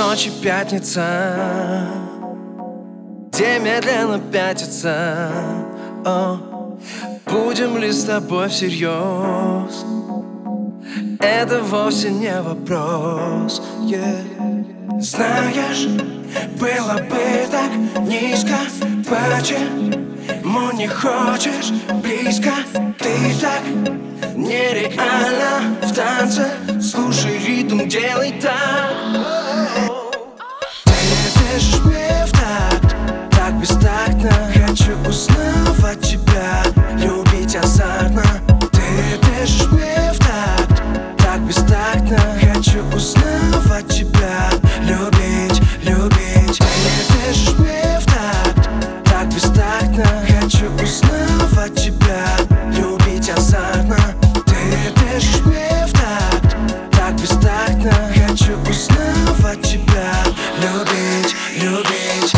ночи пятница Где медленно пятится. О, Будем ли с тобой всерьез? Это вовсе не вопрос yeah. Знаешь, было бы так низко Почему не хочешь близко? Ты так нереально в танце Слушай ритм, делай так Узнавать тебя, любить азартно. Ты дышишь мне в такт, так бестактно. Хочу узнавать тебя, любить, любить. Ты дышишь мне в такт, так бестактно. Хочу узнавать тебя, любить азартно. Ты дышишь мне в такт, так бестактно. Хочу узнавать тебя, любить, любить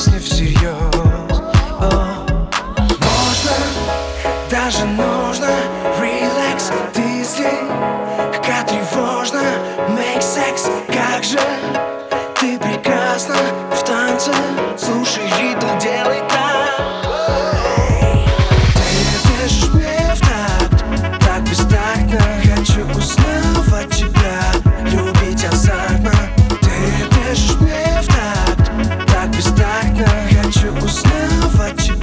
если всерьез. О. Можно, даже нужно Релакс, ты здесь Как тревожно Make sex, как же Ты прекрасна в танце. Слушай ритм, делай так. Ты дышишь мне в такт Так бестактно. Хочу узнать I'll fight you.